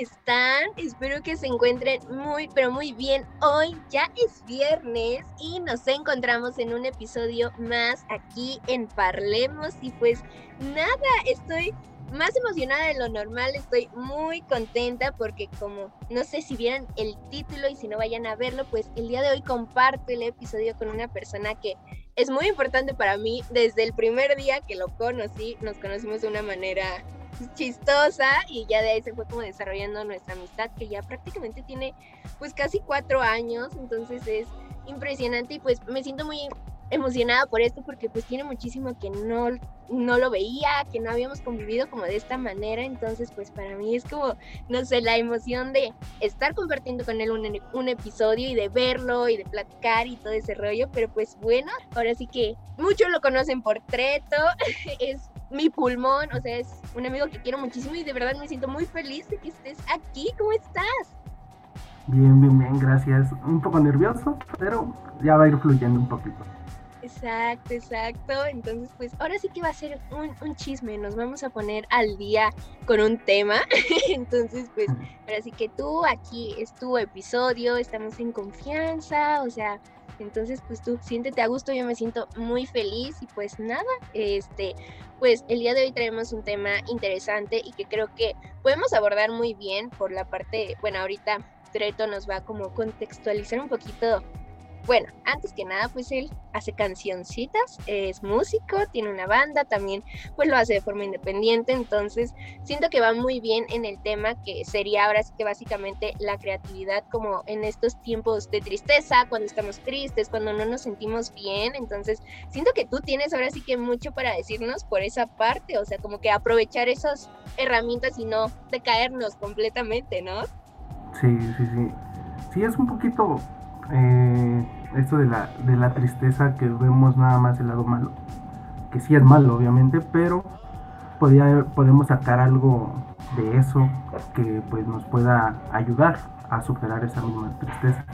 están? Espero que se encuentren muy, pero muy bien. Hoy ya es viernes y nos encontramos en un episodio más aquí en Parlemos y pues nada, estoy más emocionada de lo normal, estoy muy contenta porque como no sé si vieron el título y si no vayan a verlo, pues el día de hoy comparto el episodio con una persona que es muy importante para mí desde el primer día que lo conocí, nos conocimos de una manera chistosa y ya de ahí se fue como desarrollando nuestra amistad que ya prácticamente tiene pues casi cuatro años, entonces es impresionante y pues me siento muy emocionada por esto porque pues tiene muchísimo que no, no lo veía, que no habíamos convivido como de esta manera, entonces pues para mí es como, no sé, la emoción de estar compartiendo con él un, un episodio y de verlo y de platicar y todo ese rollo, pero pues bueno, ahora sí que muchos lo conocen por Treto, es mi pulmón, o sea, es un amigo que quiero muchísimo y de verdad me siento muy feliz de que estés aquí. ¿Cómo estás? Bien, bien, bien, gracias. Un poco nervioso, pero ya va a ir fluyendo un poquito. Exacto, exacto. Entonces, pues ahora sí que va a ser un, un, chisme. Nos vamos a poner al día con un tema. Entonces, pues ahora sí que tú aquí es tu episodio, estamos en confianza, o sea, entonces, pues tú siéntete a gusto, yo me siento muy feliz y pues nada, este, pues el día de hoy traemos un tema interesante y que creo que podemos abordar muy bien por la parte, bueno, ahorita Treto nos va a como contextualizar un poquito bueno, antes que nada, pues él hace cancioncitas, es músico, tiene una banda, también pues lo hace de forma independiente, entonces siento que va muy bien en el tema que sería ahora sí que básicamente la creatividad como en estos tiempos de tristeza, cuando estamos tristes, cuando no nos sentimos bien, entonces siento que tú tienes ahora sí que mucho para decirnos por esa parte, o sea, como que aprovechar esas herramientas y no decaernos completamente, ¿no? Sí, sí, sí. Sí, es un poquito eh, esto de la, de la tristeza que vemos nada más el lado malo, que sí es malo obviamente, pero podía, podemos sacar algo de eso que pues nos pueda ayudar a superar esa misma tristeza.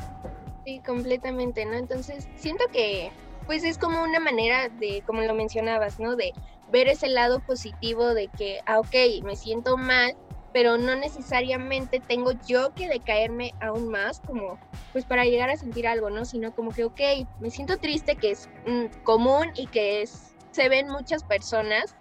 Sí, completamente, ¿no? Entonces siento que pues es como una manera de, como lo mencionabas, ¿no? De ver ese lado positivo de que, ah, ok, me siento mal, pero no necesariamente tengo yo que decaerme aún más como pues para llegar a sentir algo, ¿no? Sino como que, ok, me siento triste, que es mm, común y que es, se ven muchas personas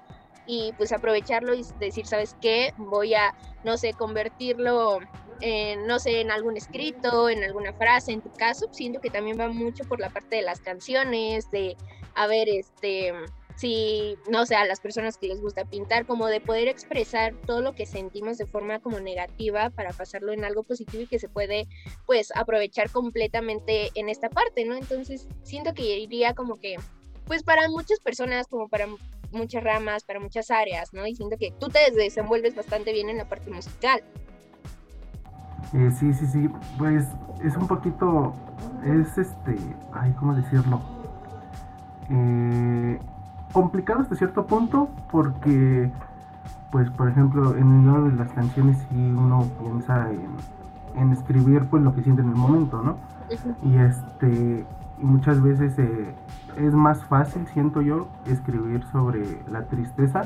y pues aprovecharlo y decir, ¿sabes qué? Voy a, no sé, convertirlo en, no sé, en algún escrito, en alguna frase, en tu caso, siento que también va mucho por la parte de las canciones, de, a ver, este, si, no sé, a las personas que les gusta pintar, como de poder expresar todo lo que sentimos de forma como negativa para pasarlo en algo positivo y que se puede, pues, aprovechar completamente en esta parte, ¿no? Entonces, siento que iría como que, pues, para muchas personas, como para muchas ramas, para muchas áreas, ¿no? Y siento que tú te desenvuelves bastante bien en la parte musical. Eh, sí, sí, sí, pues es un poquito, es este, ay, ¿cómo decirlo? Eh, complicado hasta cierto punto porque, pues, por ejemplo, en una de las canciones si uno piensa en, escribir pues lo que siente en el momento, ¿no? Y este, muchas veces eh, es más fácil, siento yo, escribir sobre la tristeza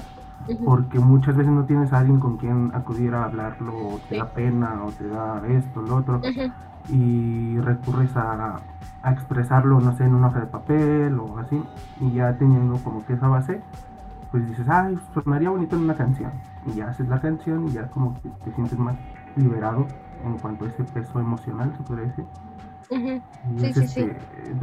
porque muchas veces no tienes a alguien con quien acudir a hablarlo, o te da pena, o te da esto, lo otro, y recurres a, a expresarlo, no sé, en una hoja de papel o así, y ya teniendo como que esa base, pues dices, ay, sonaría bonito en una canción, y ya haces la canción y ya como que te sientes más liberado en cuanto a ese peso emocional, se podría decir. y es, este,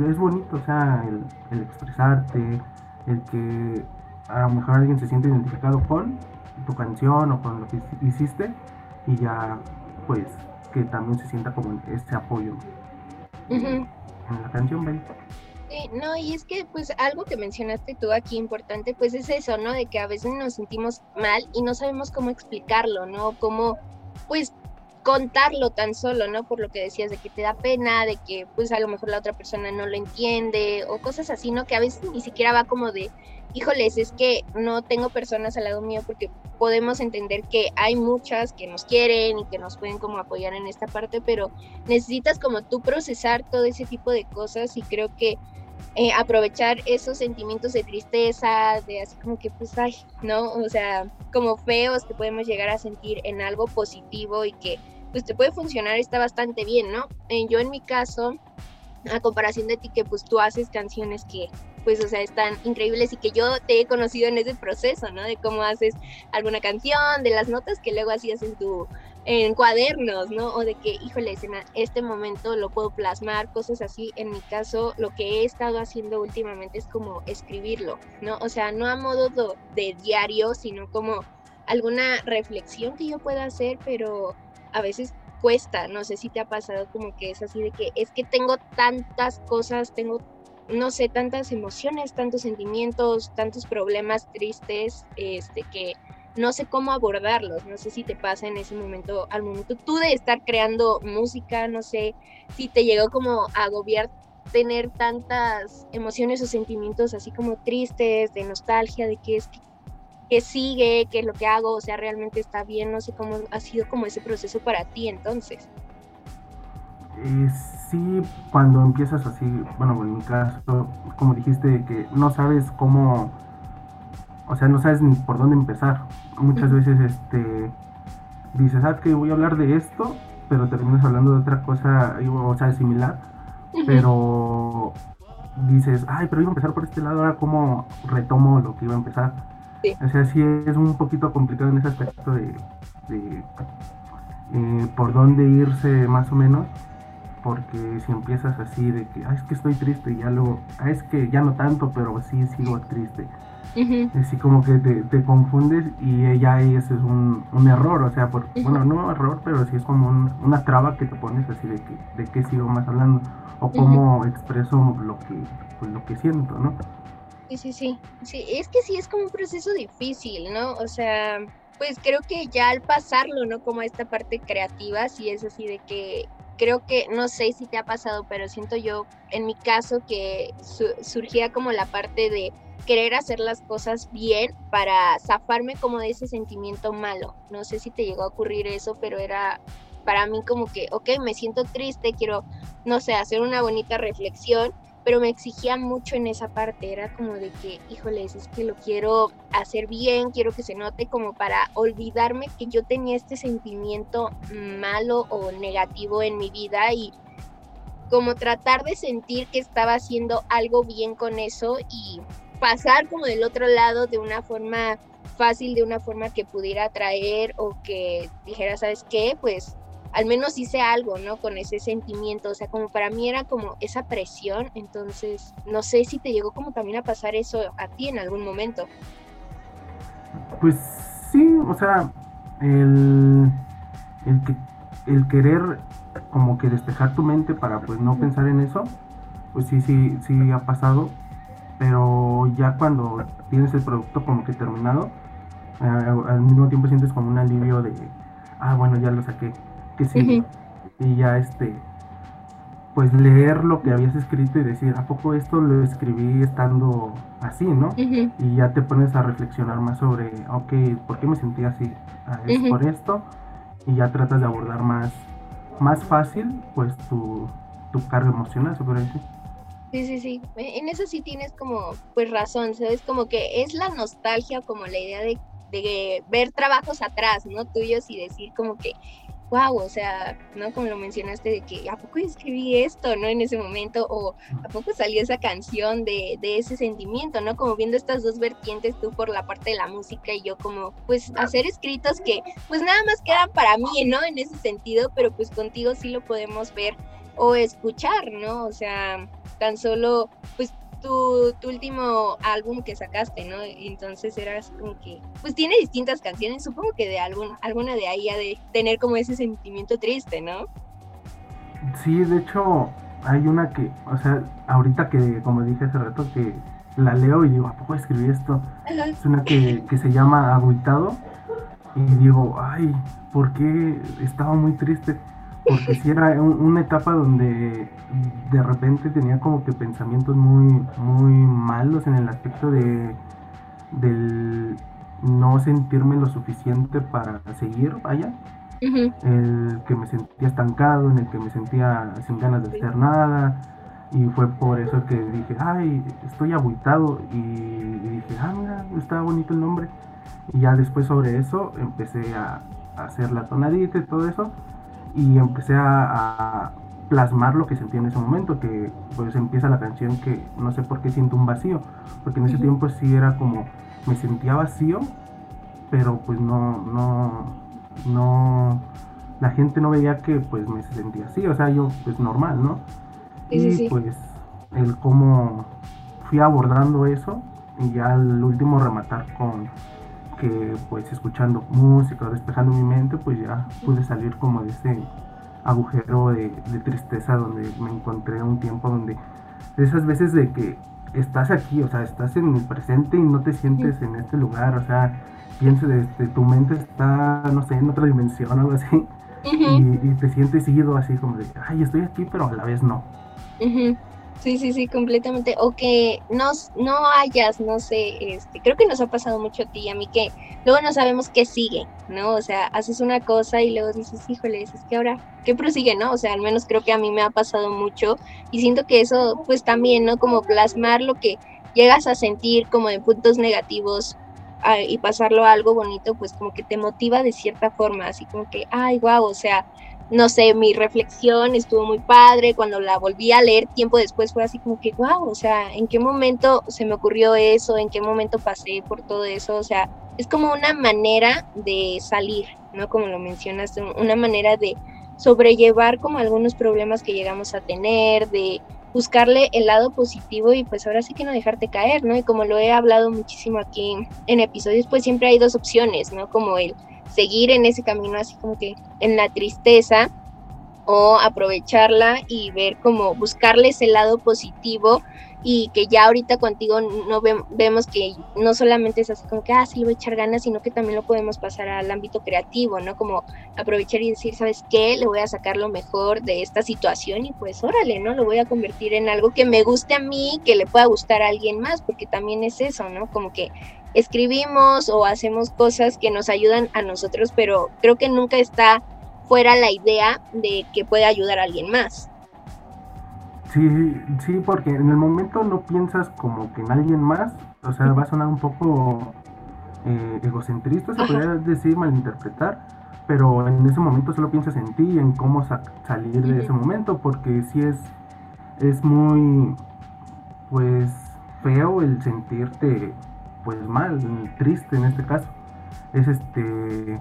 es bonito, o sea, el, expresarte, el que a lo mejor alguien se siente identificado con tu canción o con lo que hiciste, y ya, pues, que también se sienta como ese apoyo la canción, Sí, no, y es que pues algo que mencionaste tú aquí importante, pues es eso, ¿no? De que a veces nos sentimos mal y no sabemos cómo explicarlo, ¿no? Cómo, pues, contarlo tan solo, ¿no? Por lo que decías de que te da pena, de que pues a lo mejor la otra persona no lo entiende o cosas así, ¿no? Que a veces ni siquiera va como de, híjoles, es que no tengo personas al lado mío porque podemos entender que hay muchas que nos quieren y que nos pueden como apoyar en esta parte, pero necesitas como tú procesar todo ese tipo de cosas y creo que eh, aprovechar esos sentimientos de tristeza, de así como que pues, ay, ¿no? O sea, como feos que podemos llegar a sentir en algo positivo y que pues te puede funcionar, está bastante bien, ¿no? Eh, yo en mi caso, a comparación de ti, que pues tú haces canciones que pues, o sea, están increíbles y que yo te he conocido en ese proceso, ¿no? De cómo haces alguna canción, de las notas que luego hacías en tu, en cuadernos, ¿no? O de que, híjole, en este momento lo puedo plasmar, cosas así. En mi caso, lo que he estado haciendo últimamente es como escribirlo, ¿no? O sea, no a modo de diario, sino como alguna reflexión que yo pueda hacer, pero a veces cuesta, no sé si te ha pasado como que es así de que es que tengo tantas cosas, tengo no sé, tantas emociones, tantos sentimientos, tantos problemas tristes, este que no sé cómo abordarlos, no sé si te pasa en ese momento, al momento tú de estar creando música, no sé si te llegó como a agobiar tener tantas emociones o sentimientos así como tristes, de nostalgia, de que es que, sigue, que lo que hago, o sea, realmente está bien, no sé cómo ha sido como ese proceso para ti entonces. Eh, sí, cuando empiezas así, bueno, en mi caso, como dijiste, que no sabes cómo o sea, no sabes ni por dónde empezar. Muchas veces este dices, ah, que voy a hablar de esto, pero terminas hablando de otra cosa, o sea, similar, pero dices, ay, pero iba a empezar por este lado, ahora cómo retomo lo que iba a empezar. O sea, sí es un poquito complicado en ese aspecto de, eh, por dónde irse más o menos, porque si empiezas así de que, ay, es que estoy triste, y ya luego, ah, es que ya no tanto, pero sí sigo triste Así como que te, confundes y ya ese es un, error, o sea, por, bueno, no error, pero sí es como una traba que te pones así de que de qué sigo más hablando o cómo expreso lo que, pues, lo que siento, ¿no? Sí, sí, sí, sí, es que sí es como un proceso difícil, ¿no? O sea, pues creo que ya al pasarlo, ¿no? Como esta parte creativa, sí es así de que creo que, no sé si te ha pasado, pero siento yo, en mi caso, que surgía como la parte de querer hacer las cosas bien para zafarme como de ese sentimiento malo. No sé si te llegó a ocurrir eso, pero era para mí como que, ok, me siento triste, quiero, no sé, hacer una bonita reflexión, pero me exigía mucho en esa parte, era como de que, híjoles, es que lo quiero hacer bien, quiero que se note como para olvidarme que yo tenía este sentimiento malo o negativo en mi vida y como tratar de sentir que estaba haciendo algo bien con eso y pasar como del otro lado de una forma fácil, de una forma que pudiera atraer o que dijera, ¿sabes qué? Pues al menos hice algo, ¿no? Con ese sentimiento, o sea, como para mí era como esa presión, entonces no sé si te llegó como también a pasar eso a ti en algún momento. Pues sí, o sea, el, el, que, el querer como que despejar tu mente para pues no pensar en eso, pues sí, sí, sí ha pasado pero ya cuando tienes el producto como que terminado, al mismo tiempo sientes como un alivio de, ah, bueno, ya lo saqué, que sí, y ya este, pues leer lo que habías escrito y decir, ¿a poco esto lo escribí estando así, no? Y ya te pones a reflexionar más sobre, ok, ¿por qué me sentí así? Ah, por esto, y ya tratas de abordar más, más fácil, pues tu, tu carga emocional, se puede decir. Sí, sí, sí. E, en eso sí tienes como, pues razón, ¿sabes? Como que es la nostalgia, como la idea de, de ver trabajos atrás, ¿no? Tuyos y decir como que, wow, o sea, ¿no? Como lo mencionaste, de que ¿a poco escribí esto, ¿no? En ese momento, o ¿a poco salió esa canción de, de ese sentimiento, ¿no? Como viendo estas dos vertientes, tú por la parte de la música y yo como, pues, hacer escritos que, pues, nada más quedan para mí, ¿no? En ese sentido, pero pues contigo sí lo podemos ver o escuchar, ¿no? O sea, tan solo, pues tu, tu, último álbum que sacaste, ¿no? Entonces era así como que, pues tiene distintas canciones, supongo que de algún, alguna de ahí ha de tener como ese sentimiento triste, ¿no? Sí, de hecho, hay una que, o sea, ahorita que, como dije hace rato, que la leo y digo, ¿a poco escribí esto? Es una que, que se llama Aguitado y digo, ay, ¿por qué estaba muy triste? Porque si era una etapa donde de repente tenía como que pensamientos muy, muy malos en el aspecto de del no sentirme lo suficiente para seguir, vaya. El que me sentía estancado, en el que me sentía sin ganas de hacer nada. Y fue por eso que dije, ay, estoy agüitado. Y, dije, ah, mira, está bonito el nombre. Y ya después sobre eso empecé a, hacer la tonadita y todo eso. Y empecé a, plasmar lo que sentía en ese momento, que pues empieza la canción que no sé por qué siento un vacío, porque en ese tiempo sí era como, me sentía vacío, pero pues no, no, no, la gente no veía que pues me sentía así, o sea, yo pues normal, ¿no? y pues el cómo fui abordando eso y ya al último rematar con que pues escuchando música, despejando mi mente, pues ya pude salir como de ese agujero de, tristeza donde me encontré un tiempo donde esas veces de que estás aquí, o sea, estás en el presente y no te sientes en este lugar, o sea, pienso de, tu mente está, no sé, en otra dimensión o algo así, y, y, te sientes ido así como de, ay, estoy aquí, pero a la vez no. Sí, sí, sí, completamente. O que no, no hayas, no sé, este, creo que nos ha pasado mucho a ti y a mí que luego no sabemos qué sigue, ¿no? O sea, haces una cosa y luego dices, híjole, es que ahora, ¿qué prosigue, no? O sea, al menos creo que a mí me ha pasado mucho y siento que eso, pues también, ¿no? Como plasmar lo que llegas a sentir como de puntos negativos ah, y pasarlo a algo bonito, pues como que te motiva de cierta forma, así como que, ay, wow, o sea, no sé, mi reflexión estuvo muy padre, cuando la volví a leer tiempo después fue así como que, wow, o sea, ¿en qué momento se me ocurrió eso? ¿En qué momento pasé por todo eso? O sea, es como una manera de salir, ¿no? Como lo mencionas, una manera de sobrellevar como algunos problemas que llegamos a tener, de buscarle el lado positivo y pues ahora sí que no dejarte caer, ¿no? Y como lo he hablado muchísimo aquí en episodios, pues siempre hay dos opciones, ¿no? Como el seguir en ese camino así como que en la tristeza o aprovecharla y ver como buscarles el lado positivo y que ya ahorita contigo no vemos que no solamente es así como que, ah, sí, le voy a echar ganas, sino que también lo podemos pasar al ámbito creativo, ¿no? Como aprovechar y decir, ¿sabes qué? Le voy a sacar lo mejor de esta situación y pues órale, ¿no? Lo voy a convertir en algo que me guste a mí, que le pueda gustar a alguien más, porque también es eso, ¿no? Como que escribimos o hacemos cosas que nos ayudan a nosotros, pero creo que nunca está fuera la idea de que puede ayudar a alguien más. Sí, sí, porque en el momento no piensas como que en alguien más, o sea, va a sonar un poco eh, egocentrista, se podría decir, malinterpretar, pero en ese momento solo piensas en ti, en cómo salir de ese momento, porque sí es, es muy, pues, feo el sentirte pues mal, triste en este caso. Es este,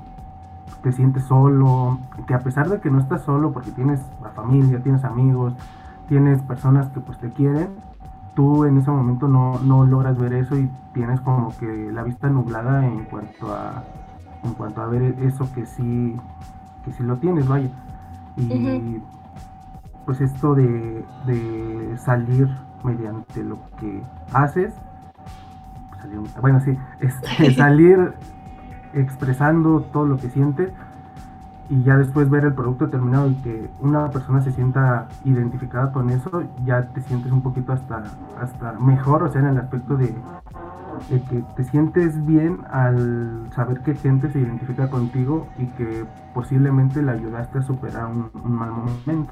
te sientes solo, que a pesar de que no estás solo porque tienes la familia, tienes amigos, tienes personas que pues te quieren, tú en ese momento no, no logras ver eso y tienes como que la vista nublada en cuanto a en cuanto a ver eso que sí que sí lo tienes, vaya. Y pues esto de, de salir mediante lo que haces bueno, sí, es, salir expresando todo lo que sientes y ya después ver el producto terminado y que una persona se sienta identificada con eso, ya te sientes un poquito hasta, hasta mejor, o sea, en el aspecto de, que te sientes bien al saber que gente se identifica contigo y que posiblemente le ayudaste a superar un, mal momento.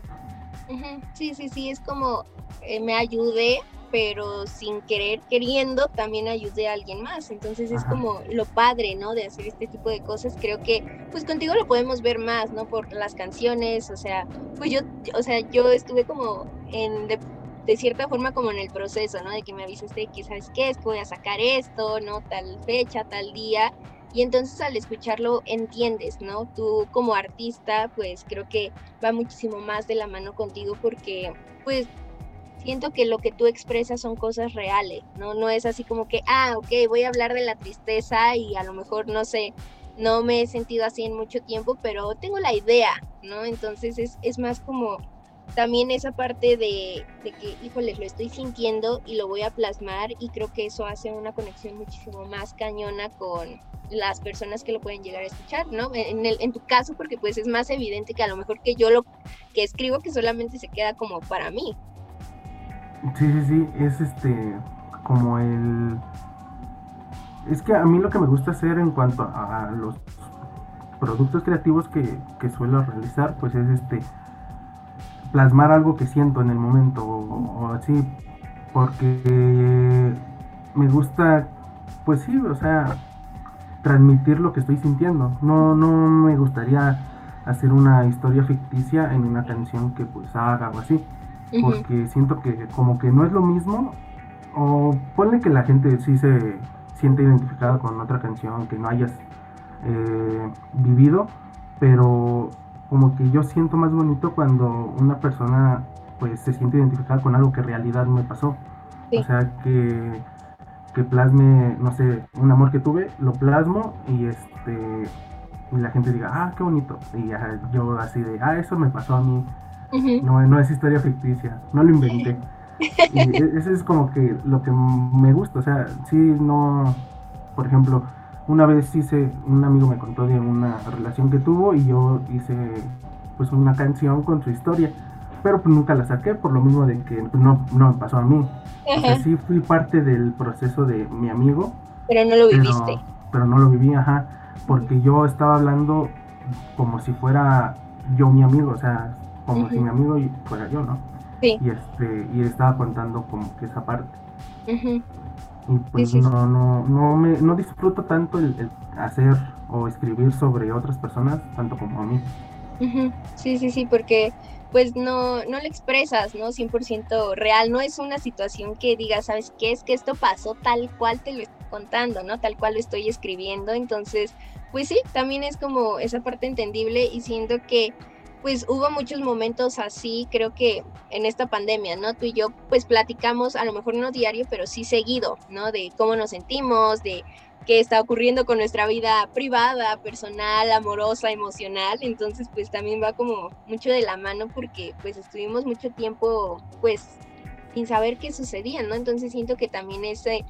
Sí, sí, sí, es como eh, me ayudé pero sin querer, queriendo, también ayude a alguien más. Entonces es como lo padre, ¿no? De hacer este tipo de cosas. Creo que, pues contigo lo podemos ver más, ¿no? Por las canciones, o sea, pues yo, o sea, yo estuve como en, de, cierta forma como en el proceso, ¿no? De que me avisaste que, ¿sabes qué? Es que voy a sacar esto, ¿no? Tal fecha, tal día. Y entonces al escucharlo entiendes, ¿no? Tú como artista, pues creo que va muchísimo más de la mano contigo porque, pues, siento que lo que tú expresas son cosas reales, ¿no? No es así como que, ah, ok, voy a hablar de la tristeza y a lo mejor, no sé, no me he sentido así en mucho tiempo, pero tengo la idea, ¿no? Entonces es, es más como también esa parte de, de que, híjoles, lo estoy sintiendo y lo voy a plasmar y creo que eso hace una conexión muchísimo más cañona con las personas que lo pueden llegar a escuchar, ¿no? En, el, en tu caso, porque pues es más evidente que a lo mejor que yo lo que escribo que solamente se queda como para mí. Sí, sí, sí, es este, como el... Es que a mí lo que me gusta hacer en cuanto a, los productos creativos que, que suelo realizar, pues es este plasmar algo que siento en el momento o, así, porque me gusta, pues sí, o sea, transmitir lo que estoy sintiendo. No, no me gustaría hacer una historia ficticia en una canción que pues haga o así, porque siento que como que no es lo mismo, o ponle que la gente sí se siente identificada con otra canción que no hayas eh, vivido, pero como que yo siento más bonito cuando una persona pues se siente identificada con algo que en realidad me pasó. O sea, que, que plasme, no sé, un amor que tuve, lo plasmo y este y la gente diga, ah, qué bonito. Y yo así de, ah, eso me pasó a mí. no, no es historia ficticia, no lo inventé. y e, eso es como que lo que me gusta, o sea, sí, no, por ejemplo, una vez hice, un amigo me contó de una relación que tuvo y yo hice pues una canción con su historia, pero pues nunca la saqué por lo mismo de que no, no me pasó a mí. sí fui parte del proceso de mi amigo. Pero no lo viviste. Pero, no lo viví, ajá, porque yo estaba hablando como si fuera yo mi amigo, o sea, como si mi amigo fuera yo, ¿no? Sí. Y, este, y estaba contando como que esa parte. Y pues no, no, no, me, no disfruto tanto el, hacer o escribir sobre otras personas, tanto como a mí. Sí, sí, sí, porque pues no, no lo expresas, ¿no? 100% real, no es una situación que digas, ¿sabes qué? Es que esto pasó tal cual te lo estoy contando, ¿no? Tal cual lo estoy escribiendo, entonces, pues sí, también es como esa parte entendible y siento que pues hubo muchos momentos así, creo que en esta pandemia, ¿no? Tú y yo pues platicamos, a lo mejor no diario, pero sí seguido, ¿no? De cómo nos sentimos, de qué está ocurriendo con nuestra vida privada, personal, amorosa, emocional. Entonces pues también va como mucho de la mano porque pues estuvimos mucho tiempo pues sin saber qué sucedía, ¿no? Entonces siento que también ese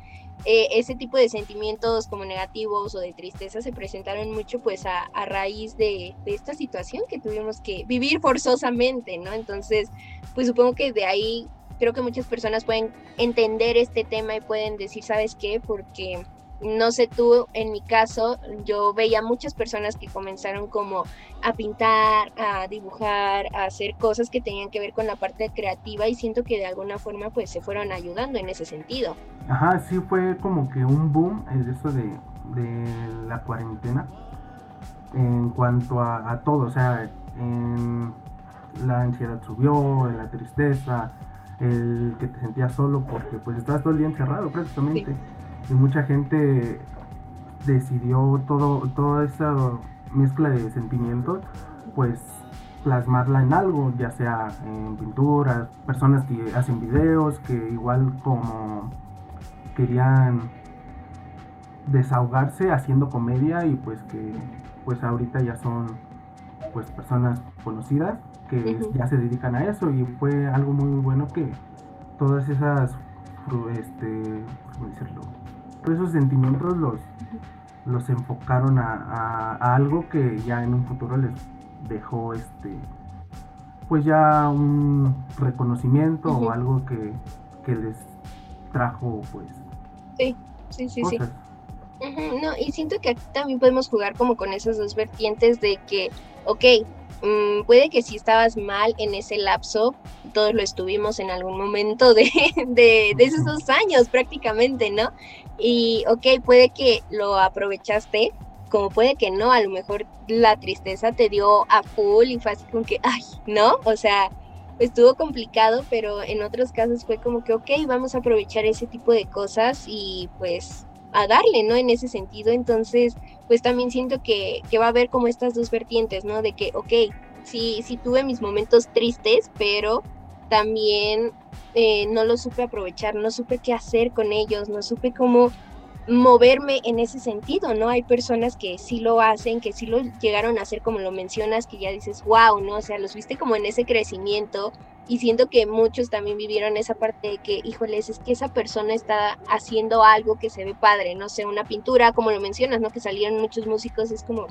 eh, ese tipo de sentimientos como negativos o de tristeza se presentaron mucho pues a, raíz de, esta situación que tuvimos que vivir forzosamente, ¿no? Entonces, pues supongo que de ahí creo que muchas personas pueden entender este tema y pueden decir, ¿sabes qué? Porque no sé tú, en mi caso, yo veía muchas personas que comenzaron como a pintar, a dibujar, a hacer cosas que tenían que ver con la parte creativa y siento que de alguna forma pues se fueron ayudando en ese sentido. Ajá, sí fue como que un boom el eso de, la cuarentena en cuanto a, todo, o sea, en la ansiedad subió, la tristeza, el que te sentías solo porque pues estabas todo el día encerrado prácticamente y mucha gente decidió todo, toda esa mezcla de sentimientos, pues plasmarla en algo, ya sea en pinturas, personas que hacen videos, que igual como querían desahogarse haciendo comedia y pues que pues ahorita ya son pues personas conocidas que ya se dedican a eso y fue algo muy bueno que todas esas este ¿cómo decirlo? Esos sentimientos los, los enfocaron a, algo que ya en un futuro les dejó este pues ya un reconocimiento o algo que, les trajo pues sí sí sí sí. no y siento que aquí también podemos jugar como con esas dos vertientes de que ok Mm, puede que si estabas mal en ese lapso, todos lo estuvimos en algún momento de, de, esos dos años prácticamente, ¿no? Y ok, puede que lo aprovechaste, como puede que no, a lo mejor la tristeza te dio a full y fue así como que, ay, ¿no? O sea, estuvo complicado, pero en otros casos fue como que, ok, vamos a aprovechar ese tipo de cosas y pues a darle, ¿no? En ese sentido, entonces pues también siento que, va a haber como estas dos vertientes, ¿no? De que, ok, sí, sí tuve mis momentos tristes, pero también eh, no lo supe aprovechar, no supe qué hacer con ellos, no supe cómo moverme en ese sentido, ¿no? Hay personas que sí lo hacen, que sí lo llegaron a hacer como lo mencionas, que ya dices, wow, ¿no? O sea, los viste como en ese crecimiento y siento que muchos también vivieron esa parte de que, híjoles, es que esa persona está haciendo algo que se ve padre, no sé, una pintura, como lo mencionas, ¿no? Que salieron muchos músicos, es como,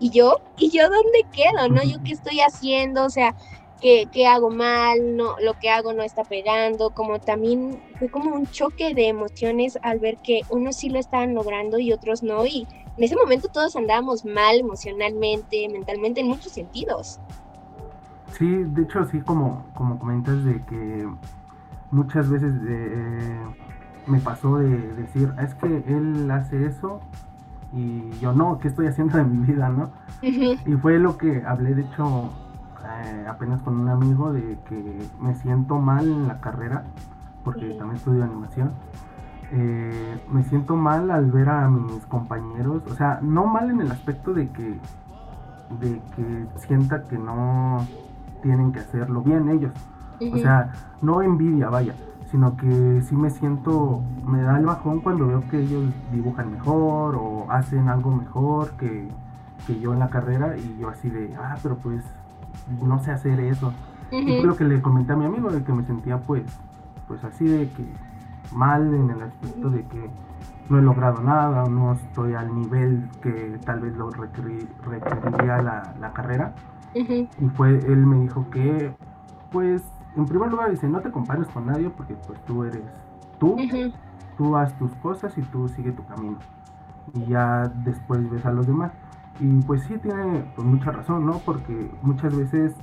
¿y yo? ¿Y yo dónde quedo, no? ¿Yo qué estoy haciendo? O sea, ¿qué, qué hago mal? No, lo que hago no está pegando, como también fue como un choque de emociones al ver que unos sí lo estaban logrando y otros no, y en ese momento todos andábamos mal emocionalmente, mentalmente, en muchos sentidos. Sí, de hecho, sí, como, como comentas de que muchas veces eh, me pasó de decir, es que él hace eso y yo no, ¿qué estoy haciendo de mi vida, no? Y fue lo que hablé, de hecho, eh, apenas con un amigo de que me siento mal en la carrera, porque también estudio animación. Eh, me siento mal al ver a mis compañeros, o sea, no mal en el aspecto de que, de que sienta que no tienen que hacerlo bien ellos. O sea, no envidia, vaya, sino que sí me siento, me da el bajón cuando veo que ellos dibujan mejor o hacen algo mejor que, que yo en la carrera y yo así de, ah, pero pues no sé hacer eso. Y fue lo que le comenté a mi amigo de que me sentía pues, pues así de que mal en el aspecto de que no he logrado nada no estoy al nivel que tal vez lo requeriría la, la carrera. Y fue, él me dijo que, pues, en primer lugar dice, no te compares con nadie porque pues tú eres tú, tú haz tus cosas y tú sigue tu camino. Y ya después ves a los demás. Y pues sí tiene pues, mucha razón, ¿no? Porque muchas veces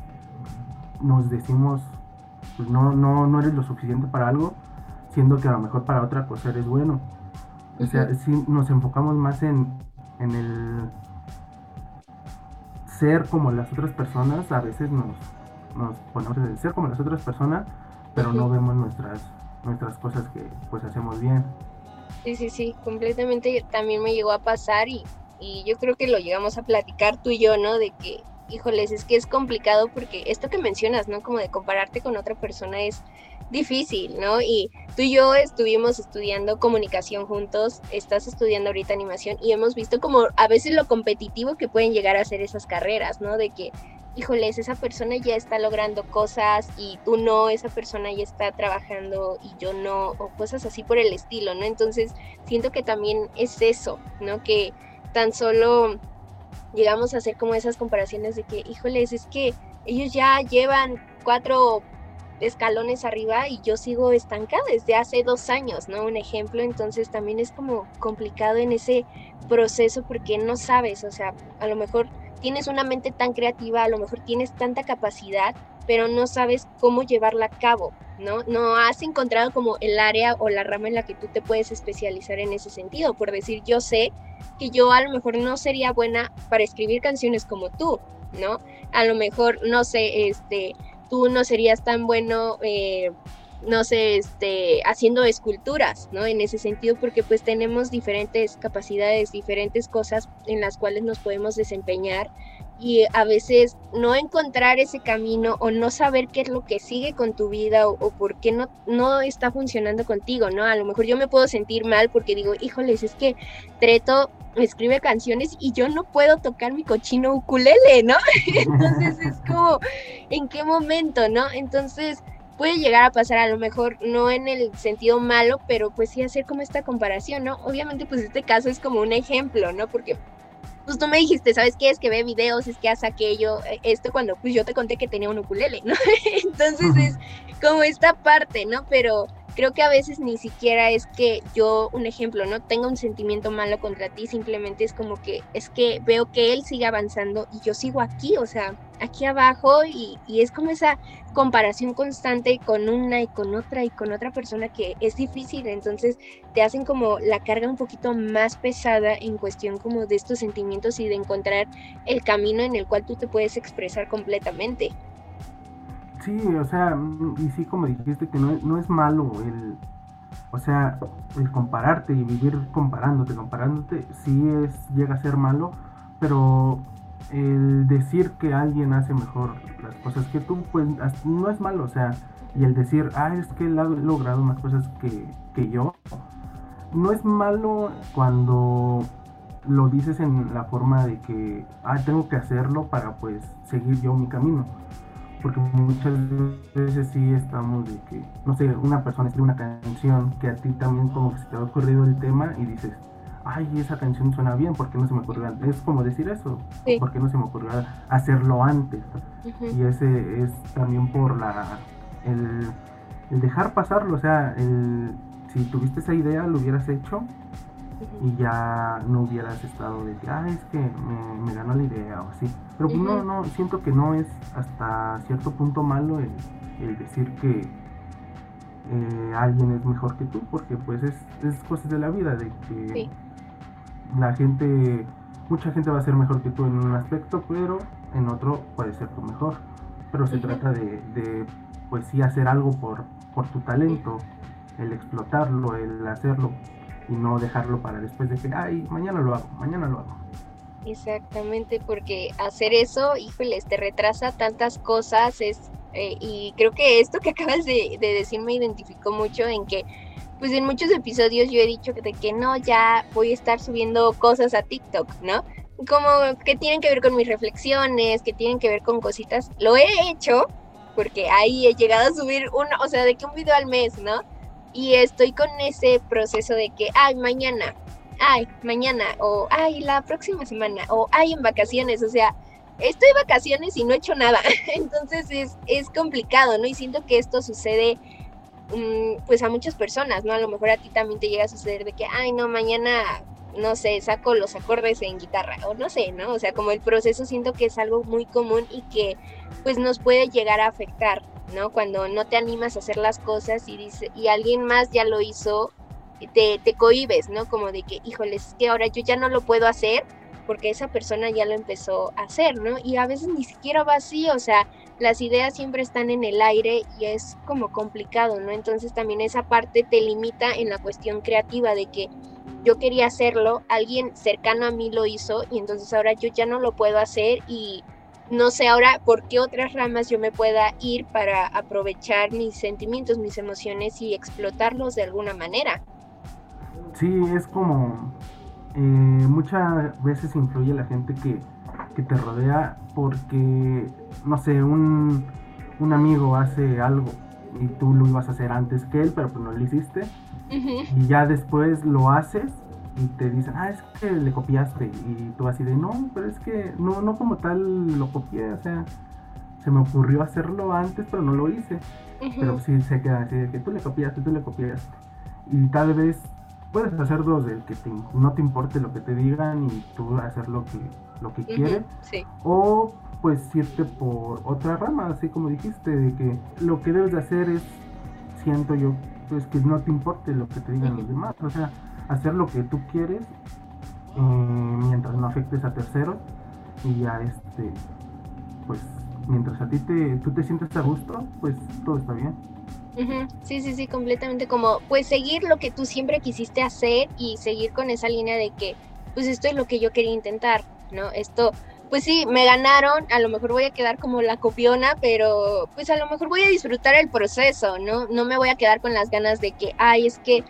nos decimos, pues no, no, no eres lo suficiente para algo, siendo que a lo mejor para otra cosa eres bueno. O sea, si nos enfocamos más en, en el ser como las otras personas, a veces nos, nos ponemos en el ser como las otras personas, pero no vemos nuestras, nuestras cosas que pues hacemos bien. Sí, sí, sí, completamente también me llegó a pasar y y yo creo que lo llegamos a platicar tú y yo, ¿no? De que, híjoles, es que es complicado porque esto que mencionas, ¿no? Como de compararte con otra persona es difícil, ¿no? Y tú y yo estuvimos estudiando comunicación juntos, estás estudiando ahorita animación y hemos visto como a veces lo competitivo que pueden llegar a ser esas carreras, ¿no? De que, híjoles, esa persona ya está logrando cosas y tú no, esa persona ya está trabajando y yo no, o cosas así por el estilo, ¿no? Entonces, siento que también es eso, ¿no? Que tan solo llegamos a hacer como esas comparaciones de que, híjoles, es que ellos ya llevan cuatro escalones arriba y yo sigo estancada desde hace dos años, ¿no? Un ejemplo, entonces también es como complicado en ese proceso porque no sabes, o sea, a lo mejor tienes una mente tan creativa, a lo mejor tienes tanta capacidad, pero no sabes cómo llevarla a cabo, ¿no? No has encontrado como el área o la rama en la que tú te puedes especializar en ese sentido, por decir, yo sé que yo a lo mejor no sería buena para escribir canciones como tú, ¿no? A lo mejor, no sé, este, tú no serías tan bueno, eh, no sé, este, haciendo esculturas, ¿no? En ese sentido, porque pues tenemos diferentes capacidades, diferentes cosas en las cuales nos podemos desempeñar y a veces no encontrar ese camino o no saber qué es lo que sigue con tu vida o, por qué no, no está funcionando contigo, ¿no? A lo mejor yo me puedo sentir mal porque digo, híjoles, es que Treto escribe canciones y yo no puedo tocar mi cochino ukulele, ¿no? Entonces es como, ¿en qué momento, no? Entonces puede llegar a pasar a lo mejor no en el sentido malo, pero pues sí hacer como esta comparación, ¿no? Obviamente pues este caso es como un ejemplo, ¿no? Porque pues tú me dijiste, ¿sabes qué? Es que ve videos, es que hace aquello, eh, esto cuando pues yo te conté que tenía un ukulele, ¿no? Entonces es como esta parte, ¿no? Pero creo que a veces ni siquiera es que yo, un ejemplo, no tenga un sentimiento malo contra ti, simplemente es como que es que veo que él sigue avanzando y yo sigo aquí, o sea, aquí abajo y, y es como esa comparación constante con una y con otra y con otra persona que es difícil, entonces te hacen como la carga un poquito más pesada en cuestión como de estos sentimientos y de encontrar el camino en el cual tú te puedes expresar completamente. Sí, o sea, y sí como dijiste que no, no es malo el, o sea, el compararte y vivir comparándote, comparándote, sí es, llega a ser malo, pero el decir que alguien hace mejor las cosas que tú, pues no es malo, o sea, y el decir, ah, es que él ha logrado más cosas que, que yo, no es malo cuando lo dices en la forma de que, ah, tengo que hacerlo para pues seguir yo mi camino. Porque muchas veces sí estamos de que, no sé, una persona escribe una canción que a ti también como que se te ha ocurrido el tema y dices, ay, esa canción suena bien, ¿por qué no se me ocurrió antes? Es como decir eso, ¿por qué no se me ocurrió hacerlo antes? Y ese es también por la, el, el dejar pasarlo, o sea, el, si tuviste esa idea, lo hubieras hecho y ya no hubieras estado de que, ah, es que me, ganó la idea o así. Pero pues no, no, siento que no es hasta cierto punto malo el, decir que eh, alguien es mejor que tú, porque pues es, es cosas de la vida, de que la gente, mucha gente va a ser mejor que tú en un aspecto, pero en otro puede ser tú mejor. Pero se trata de, de, pues sí, hacer algo por, por tu talento, el explotarlo, el hacerlo y no dejarlo para después de que, ay, mañana lo hago, mañana lo hago. Exactamente, porque hacer eso, híjoles, te retrasa tantas cosas, es, eh, y creo que esto que acabas de, decir me identificó mucho en que, pues en muchos episodios yo he dicho de que no, ya voy a estar subiendo cosas a TikTok, ¿no? Como que tienen que ver con mis reflexiones, que tienen que ver con cositas. Lo he hecho, porque ahí he llegado a subir uno, o sea, de que un video al mes, ¿no? Y estoy con ese proceso de que, ay, mañana, ay, mañana, o ay, la próxima semana, o ay, en vacaciones, o sea, estoy en vacaciones y no he hecho nada, entonces es, es complicado, ¿no? Y siento que esto sucede mm, pues a muchas personas, ¿no? A lo mejor a ti también te llega a suceder de que, ay, no, mañana, no sé, saco los acordes en guitarra, o no sé, ¿no? O sea, como el proceso siento que es algo muy común y que pues nos puede llegar a afectar, ¿no? Cuando no te animas a hacer las cosas y, dice, y alguien más ya lo hizo, te, te cohibes, ¿no? Como de que, híjoles, es que ahora yo ya no lo puedo hacer porque esa persona ya lo empezó a hacer, ¿no? Y a veces ni siquiera va así, o sea, las ideas siempre están en el aire y es como complicado, ¿no? Entonces también esa parte te limita en la cuestión creativa de que yo quería hacerlo, alguien cercano a mí lo hizo y entonces ahora yo ya no lo puedo hacer y no sé ahora por qué otras ramas yo me pueda ir para aprovechar mis sentimientos, mis emociones y explotarlos de alguna manera. Sí, es como eh, muchas veces influye la gente que, te rodea porque, no sé, un, un, amigo hace algo y tú lo ibas a hacer antes que él, pero pues no lo hiciste. Y ya después lo haces te dicen, ah, es que le copiaste. Y tú así de, no, pero es que no, no como tal lo copié, o sea, se me ocurrió hacerlo antes, pero no lo hice. Pero sí se queda así de que tú le copiaste, tú le copiaste. Y tal vez puedes hacer dos, del que no te importe lo que te digan y tú hacer lo que, lo que quieres. O pues irte por otra rama, así como dijiste, de que lo que debes de hacer es, siento yo, pues que no te importe lo que te digan los demás. O sea, hacer lo que tú quieres eh, mientras no afectes a terceros y ya este pues mientras a ti te tú te sientes a gusto pues todo está bien Sí, sí, sí, completamente como pues seguir lo que tú siempre quisiste hacer y seguir con esa línea de que pues esto es lo que yo quería intentar, ¿no? Esto, pues sí, me ganaron, a lo mejor voy a quedar como la copiona, pero pues a lo mejor voy a disfrutar el proceso, ¿no? No me voy a quedar con las ganas de que, ay, es que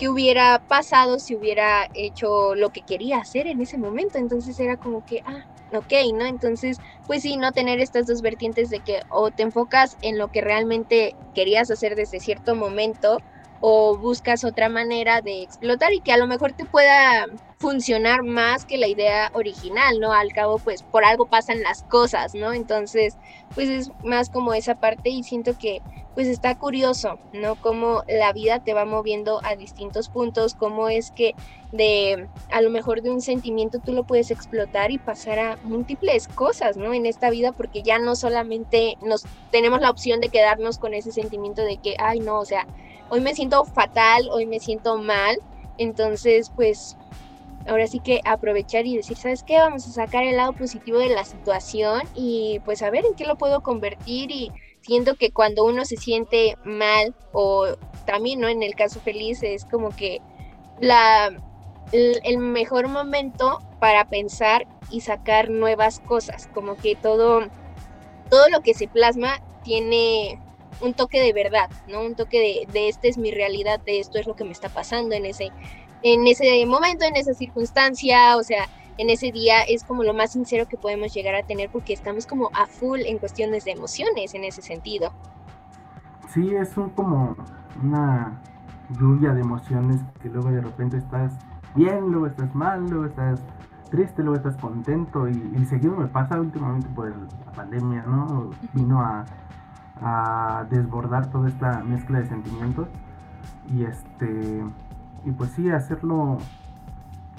qué hubiera pasado si hubiera hecho lo que quería hacer en ese momento. Entonces era como que, ah, ok, ¿no? Entonces, pues sí, no tener estas dos vertientes de que o te enfocas en lo que realmente querías hacer desde cierto momento o buscas otra manera de explotar y que a lo mejor te pueda funcionar más que la idea original, ¿no? Al cabo, pues por algo pasan las cosas, ¿no? Entonces, pues es más como esa parte y siento que pues está curioso, ¿no? Cómo la vida te va moviendo a distintos puntos, cómo es que de a lo mejor de un sentimiento tú lo puedes explotar y pasar a múltiples cosas, ¿no? En esta vida, porque ya no solamente nos tenemos la opción de quedarnos con ese sentimiento de que, ay, no, o sea, hoy me siento fatal, hoy me siento mal, entonces, pues ahora sí que aprovechar y decir, ¿sabes qué? Vamos a sacar el lado positivo de la situación y pues a ver en qué lo puedo convertir y siento que cuando uno se siente mal o también, ¿no? En el caso feliz es como que la, el, mejor momento para pensar y sacar nuevas cosas, como que todo, todo lo que se plasma tiene un toque de verdad, ¿no? Un toque de, de esta es mi realidad, de esto es lo que me está pasando en ese en ese momento, en esa circunstancia, o sea, en ese día es como lo más sincero que podemos llegar a tener porque estamos como a full en cuestiones de emociones en ese sentido. Sí, es un como una lluvia de emociones que luego de repente estás bien, luego estás mal, luego estás triste, luego estás contento y, y seguido me pasa últimamente por la pandemia, ¿no? Vino a, a desbordar toda esta mezcla de sentimientos y este y pues sí hacerlo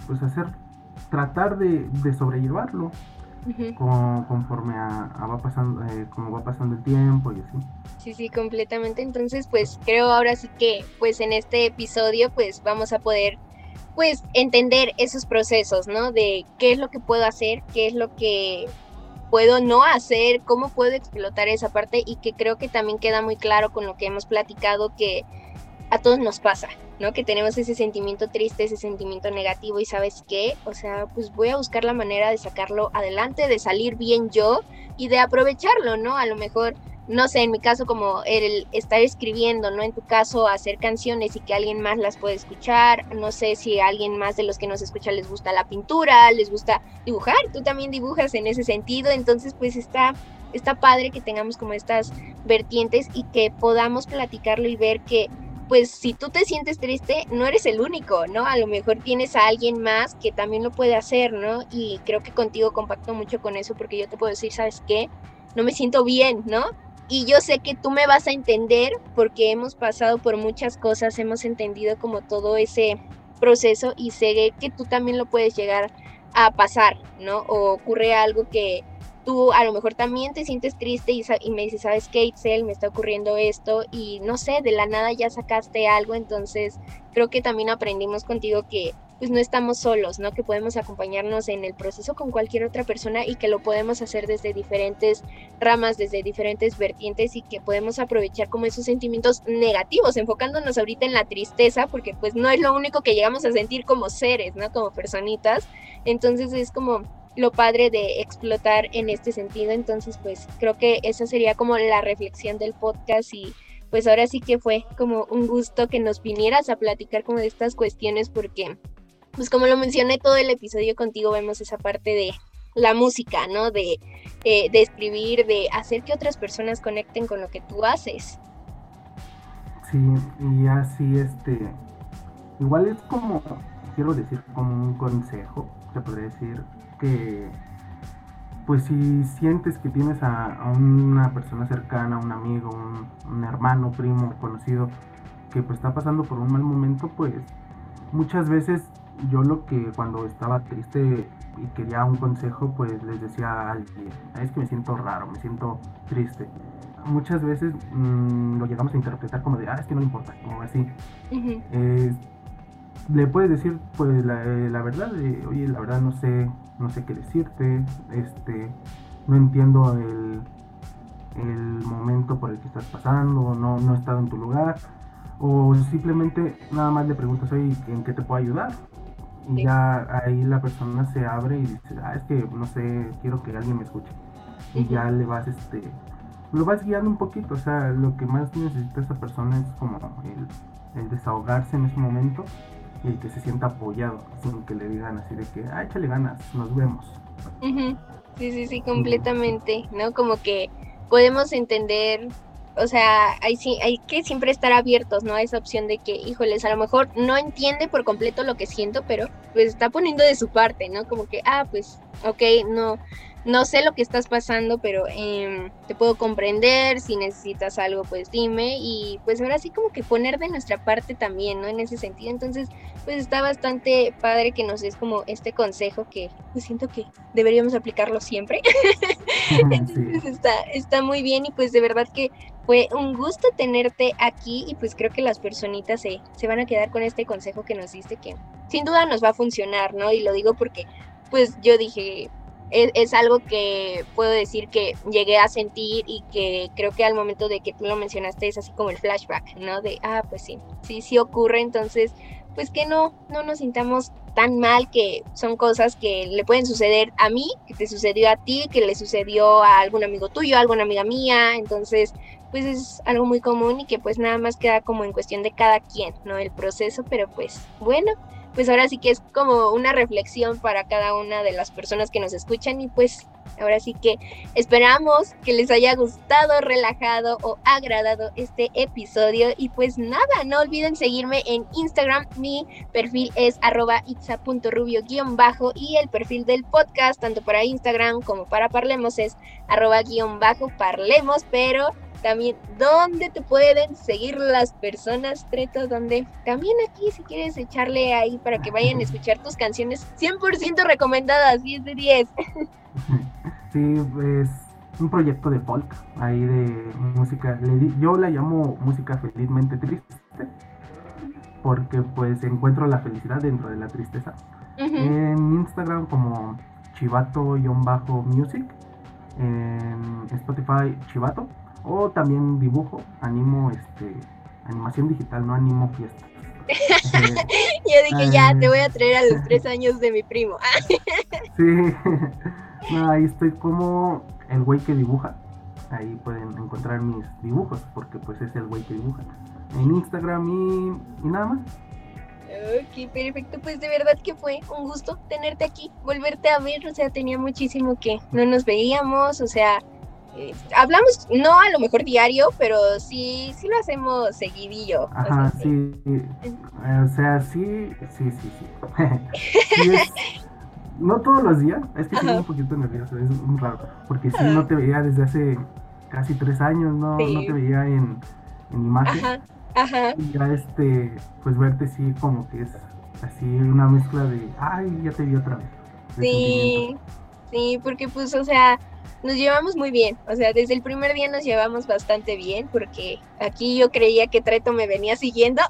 pues hacer tratar de, sobrellevarlo conforme a, va pasando eh, como va pasando el tiempo y así. Sí sí completamente. Entonces pues creo ahora sí que pues en este episodio pues vamos a poder pues entender esos procesos no de qué es lo que puedo hacer qué es lo que puedo no hacer cómo puedo explotar esa parte y que creo que también queda muy claro con lo que hemos platicado que a todos nos pasa, ¿no? Que tenemos ese sentimiento triste, ese sentimiento negativo y sabes qué, o sea, pues voy a buscar la manera de sacarlo adelante, de salir bien yo y de aprovecharlo, ¿no? A lo mejor, no sé, en mi caso como el estar escribiendo, ¿no? En tu caso hacer canciones y que alguien más las puede escuchar, no sé si a alguien más de los que nos escucha les gusta la pintura, les gusta dibujar, tú también dibujas en ese sentido, entonces pues está está padre que tengamos como estas vertientes y que podamos platicarlo y ver que pues si tú te sientes triste, no eres el único, ¿no? A lo mejor tienes a alguien más que también lo puede hacer, ¿no? Y creo que contigo compacto mucho con eso porque yo te puedo decir, ¿sabes qué? No me siento bien, ¿no? Y yo sé que tú me vas a entender porque hemos pasado por muchas cosas, hemos entendido como todo ese proceso y sé que tú también lo puedes llegar a pasar, ¿no? O ocurre algo que tú a lo mejor también te sientes triste y, me dices, ¿sabes qué, Itzel? Me está ocurriendo esto y no sé, de la nada ya sacaste algo, entonces creo que también aprendimos contigo que pues no estamos solos, ¿no? Que podemos acompañarnos en el proceso con cualquier otra persona y que lo podemos hacer desde diferentes ramas, desde diferentes vertientes y que podemos aprovechar como esos sentimientos negativos, enfocándonos ahorita en la tristeza, porque pues no es lo único que llegamos a sentir como seres, ¿no? Como personitas. Entonces es como lo padre de explotar en este sentido. Entonces, pues creo que esa sería como la reflexión del podcast y pues ahora sí que fue como un gusto que nos vinieras a platicar como de estas cuestiones porque, pues como lo mencioné todo el episodio contigo, vemos esa parte de la música, ¿no? De, eh, de escribir, de hacer que otras personas conecten con lo que tú haces. Sí, y así este, igual es como, quiero decir, como un consejo, se podría decir, que pues si sientes que tienes a, una persona cercana, un amigo, un, hermano, primo, conocido, que pues está pasando por un mal momento, pues muchas veces yo lo que cuando estaba triste y quería un consejo, pues les decía a alguien, es que me siento raro, me siento triste. Muchas veces mm, lo llegamos a interpretar como de, ah, es que no importa, como así. Le puedes decir pues la, eh, la verdad de, oye la verdad no sé no sé qué decirte este no entiendo el, el momento por el que estás pasando no no he estado en tu lugar o simplemente nada más le preguntas oye en qué te puedo ayudar y ya ahí la persona se abre y dice ah es que no sé quiero que alguien me escuche y ya le vas este lo vas guiando un poquito o sea lo que más necesita esa persona es como el, el desahogarse en ese momento y que se sienta apoyado, sin que le digan así de que, ah, échale ganas, nos vemos. Sí, sí, sí, completamente, ¿no? Como que podemos entender, o sea, hay, hay que siempre estar abiertos, ¿no? A esa opción de que, híjoles, a lo mejor no entiende por completo lo que siento, pero pues está poniendo de su parte, ¿no? Como que, ah, pues, ok, no, no sé lo que estás pasando, pero em, te puedo comprender, si necesitas algo, pues dime, y pues ahora sí como que poner de nuestra parte también, ¿no? En ese sentido, entonces, pues está bastante padre que nos des como este consejo que pues siento que deberíamos aplicarlo siempre. entonces está, está muy bien y pues de verdad que fue un gusto tenerte aquí y pues creo que las personitas se, se van a quedar con este consejo que nos diste que sin duda nos va a funcionar, ¿no? Y lo digo porque pues yo dije, es, algo que puedo decir que llegué a sentir y que creo que al momento de que tú lo mencionaste es así como el flashback, ¿no? De, ah, pues sí, sí, sí ocurre, entonces, pues que no, no nos sintamos tan mal que son cosas que le pueden suceder a mí, que te sucedió a ti, que le sucedió a algún amigo tuyo, a alguna amiga mía, entonces, pues es algo muy común y que pues nada más queda como en cuestión de cada quien, ¿no? El proceso, pero pues bueno, pues ahora sí que es como una reflexión para cada una de las personas que nos escuchan y pues ahora sí que esperamos que les haya gustado, relajado o agradado este episodio. Y pues nada, no olviden seguirme en Instagram, mi perfil es arroba itza.rubio-bajo y el perfil del podcast, tanto para Instagram como para Parlemos es arroba guion bajo parlemos, pero también dónde te pueden seguir las personas, Treto, donde también aquí si quieres echarle ahí para que vayan a escuchar tus canciones 100% recomendadas, 10 de 10. Sí, es un proyecto de folk, ahí de música, yo la llamo música felizmente triste, porque pues encuentro la felicidad dentro de la tristeza. En Instagram como chivato-music, en Spotify chivato o también dibujo, animo este animación digital, no animo fiestas. Yo dije, ya, te voy a traer a los tres años de mi primo. sí, no, ahí estoy como el güey que dibuja. Ahí pueden encontrar mis dibujos, porque pues es el güey que dibuja. En Instagram y, y nada más. Ok, perfecto. Pues de verdad que fue un gusto tenerte aquí, volverte a ver. O sea, tenía muchísimo que no nos veíamos. O sea, eh, hablamos, no a lo mejor diario, pero sí, sí lo hacemos seguidillo. Ajá, sí. O sea, sí, sí, sí, sí. no todos los días, es que estoy un poquito nervioso, es muy raro, porque sí, no te veía desde hace casi tres años, no, no te veía en, en imagen. Ajá, ajá. Y ya este, pues verte sí como que es así una mezcla de, ay, ya te vi otra vez. Sí, sí, porque pues, o sea, nos llevamos muy bien, o sea, desde el primer día nos llevamos bastante bien, porque aquí yo creía que Treto me venía siguiendo,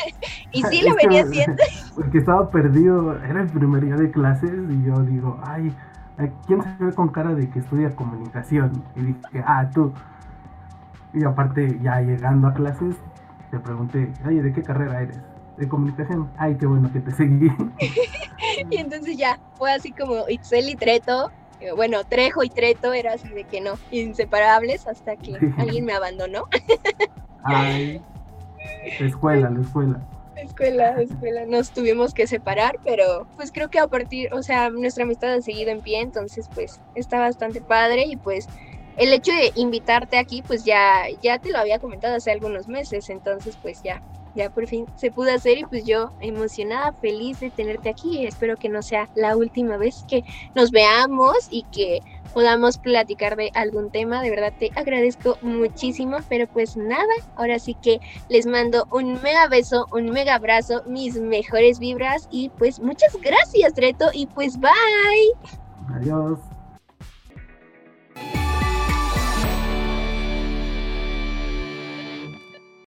y sí lo venía haciendo. Porque estaba perdido, era el primer día de clases, y yo digo, ay, ¿quién se ve con cara de que estudia comunicación? Y dije, ah, tú. Y aparte, ya llegando a clases, te pregunté, oye, ¿de qué carrera eres? De comunicación. Ay, qué bueno que te seguí. y entonces ya, fue así como Itzel y Treto, eh, bueno, Trejo y Treto era así de que no, inseparables hasta que alguien me abandonó. Ay, escuela, la escuela. Escuela, escuela, nos tuvimos que separar, pero pues creo que a partir, o sea, nuestra amistad ha seguido en pie, entonces pues está bastante padre y pues el hecho de invitarte aquí, pues ya, ya te lo había comentado hace algunos meses, entonces pues ya ya por fin se pudo hacer y pues yo emocionada, feliz de tenerte aquí. Espero que no sea la última vez que nos veamos y que podamos platicar de algún tema. De verdad te agradezco muchísimo, pero pues nada, ahora sí que les mando un mega beso, un mega abrazo, mis mejores vibras y pues muchas gracias, Reto, y pues bye. Adiós.